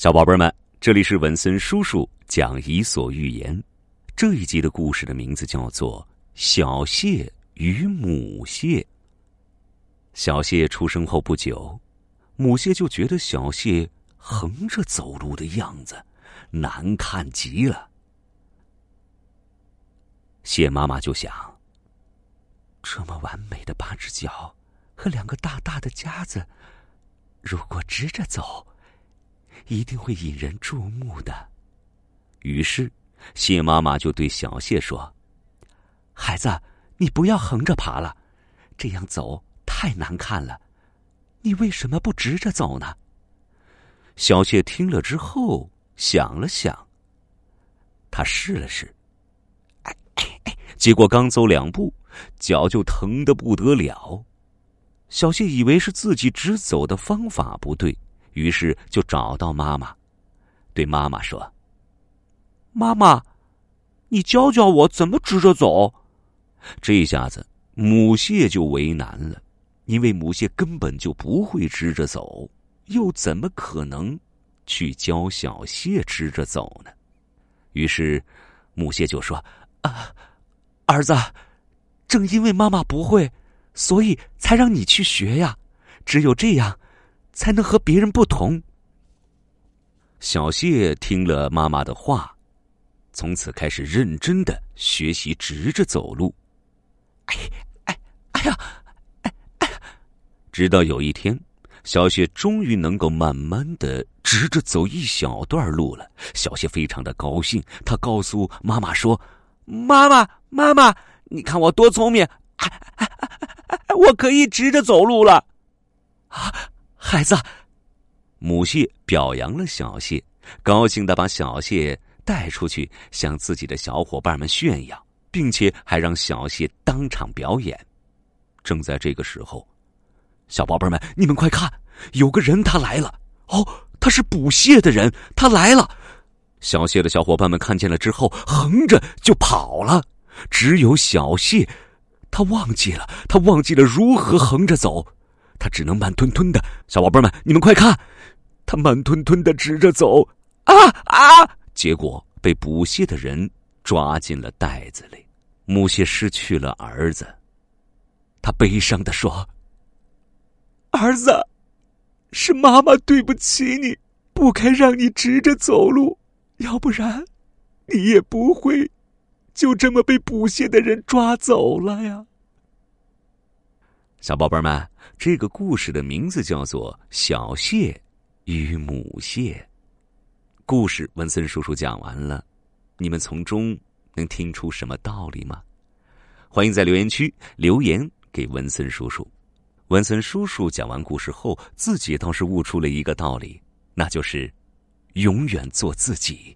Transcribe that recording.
小宝贝们，这里是文森叔叔讲《伊索寓言》。这一集的故事的名字叫做《小谢与母谢》。小谢出生后不久，母蟹就觉得小谢横着走路的样子难看极了。谢妈妈就想：这么完美的八只脚和两个大大的夹子，如果直着走。一定会引人注目的。于是，谢妈妈就对小谢说：“孩子，你不要横着爬了，这样走太难看了。你为什么不直着走呢？”小谢听了之后想了想，他试了试，哎哎，结果刚走两步，脚就疼得不得了。小谢以为是自己直走的方法不对。于是就找到妈妈，对妈妈说：“妈妈，你教教我怎么直着走。”这下子母蟹就为难了，因为母蟹根本就不会直着走，又怎么可能去教小蟹直着走呢？于是母蟹就说：“啊，儿子，正因为妈妈不会，所以才让你去学呀。只有这样。”才能和别人不同。小谢听了妈妈的话，从此开始认真的学习直着走路。哎哎哎呀！直到有一天，小谢终于能够慢慢的直着走一小段路了。小谢非常的高兴，他告诉妈妈说：“妈妈，妈妈，你看我多聪明！我可以直着走路了。”啊！孩子，母蟹表扬了小蟹，高兴的把小蟹带出去，向自己的小伙伴们炫耀，并且还让小蟹当场表演。正在这个时候，小宝贝们，你们快看，有个人他来了！哦，他是捕蟹的人，他来了！小蟹的小伙伴们看见了之后，横着就跑了。只有小蟹，他忘记了，他忘记了如何横着走。他只能慢吞吞的，小宝贝们，你们快看，他慢吞吞的直着走，啊啊！结果被捕蟹的人抓进了袋子里。母蟹失去了儿子，他悲伤的说：“儿子，是妈妈对不起你，不该让你直着走路，要不然，你也不会就这么被捕蟹的人抓走了呀。”小宝贝们，这个故事的名字叫做《小蟹与母蟹》。故事文森叔叔讲完了，你们从中能听出什么道理吗？欢迎在留言区留言给文森叔叔。文森叔叔讲完故事后，自己倒是悟出了一个道理，那就是永远做自己。